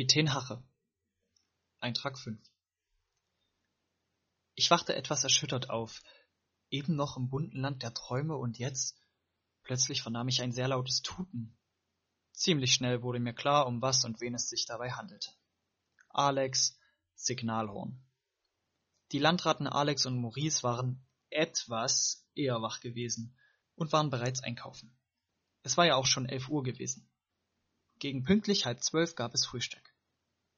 Kapitän Hache Eintrag 5 Ich wachte etwas erschüttert auf, eben noch im bunten Land der Träume und jetzt plötzlich vernahm ich ein sehr lautes Tuten. Ziemlich schnell wurde mir klar, um was und wen es sich dabei handelte. Alex Signalhorn. Die Landratten Alex und Maurice waren etwas eher wach gewesen und waren bereits einkaufen. Es war ja auch schon elf Uhr gewesen. Gegen pünktlich halb zwölf gab es Frühstück.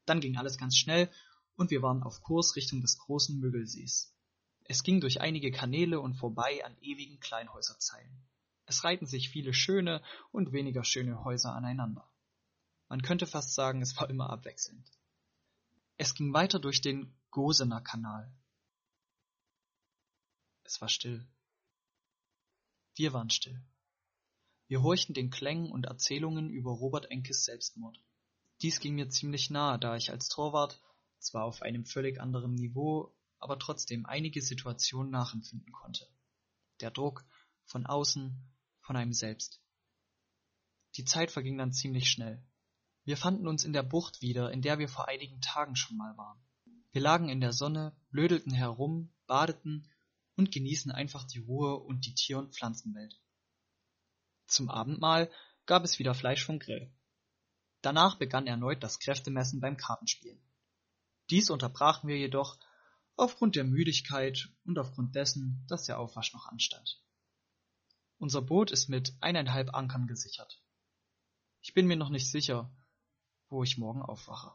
Dann ging alles ganz schnell und wir waren auf Kurs Richtung des großen Müggelsees. Es ging durch einige Kanäle und vorbei an ewigen Kleinhäuserzeilen. Es reihten sich viele schöne und weniger schöne Häuser aneinander. Man könnte fast sagen, es war immer abwechselnd. Es ging weiter durch den Gosener Kanal. Es war still. Wir waren still. Wir horchten den Klängen und Erzählungen über Robert Enkes Selbstmord. Dies ging mir ziemlich nahe, da ich als Torwart, zwar auf einem völlig anderen Niveau, aber trotzdem einige Situationen nachempfinden konnte. Der Druck von außen, von einem selbst. Die Zeit verging dann ziemlich schnell. Wir fanden uns in der Bucht wieder, in der wir vor einigen Tagen schon mal waren. Wir lagen in der Sonne, blödelten herum, badeten und genießen einfach die Ruhe und die Tier- und Pflanzenwelt. Zum Abendmahl gab es wieder Fleisch vom Grill. Danach begann erneut das Kräftemessen beim Kartenspielen. Dies unterbrachen wir jedoch aufgrund der Müdigkeit und aufgrund dessen, dass der Aufwasch noch anstand. Unser Boot ist mit eineinhalb Ankern gesichert. Ich bin mir noch nicht sicher, wo ich morgen aufwache.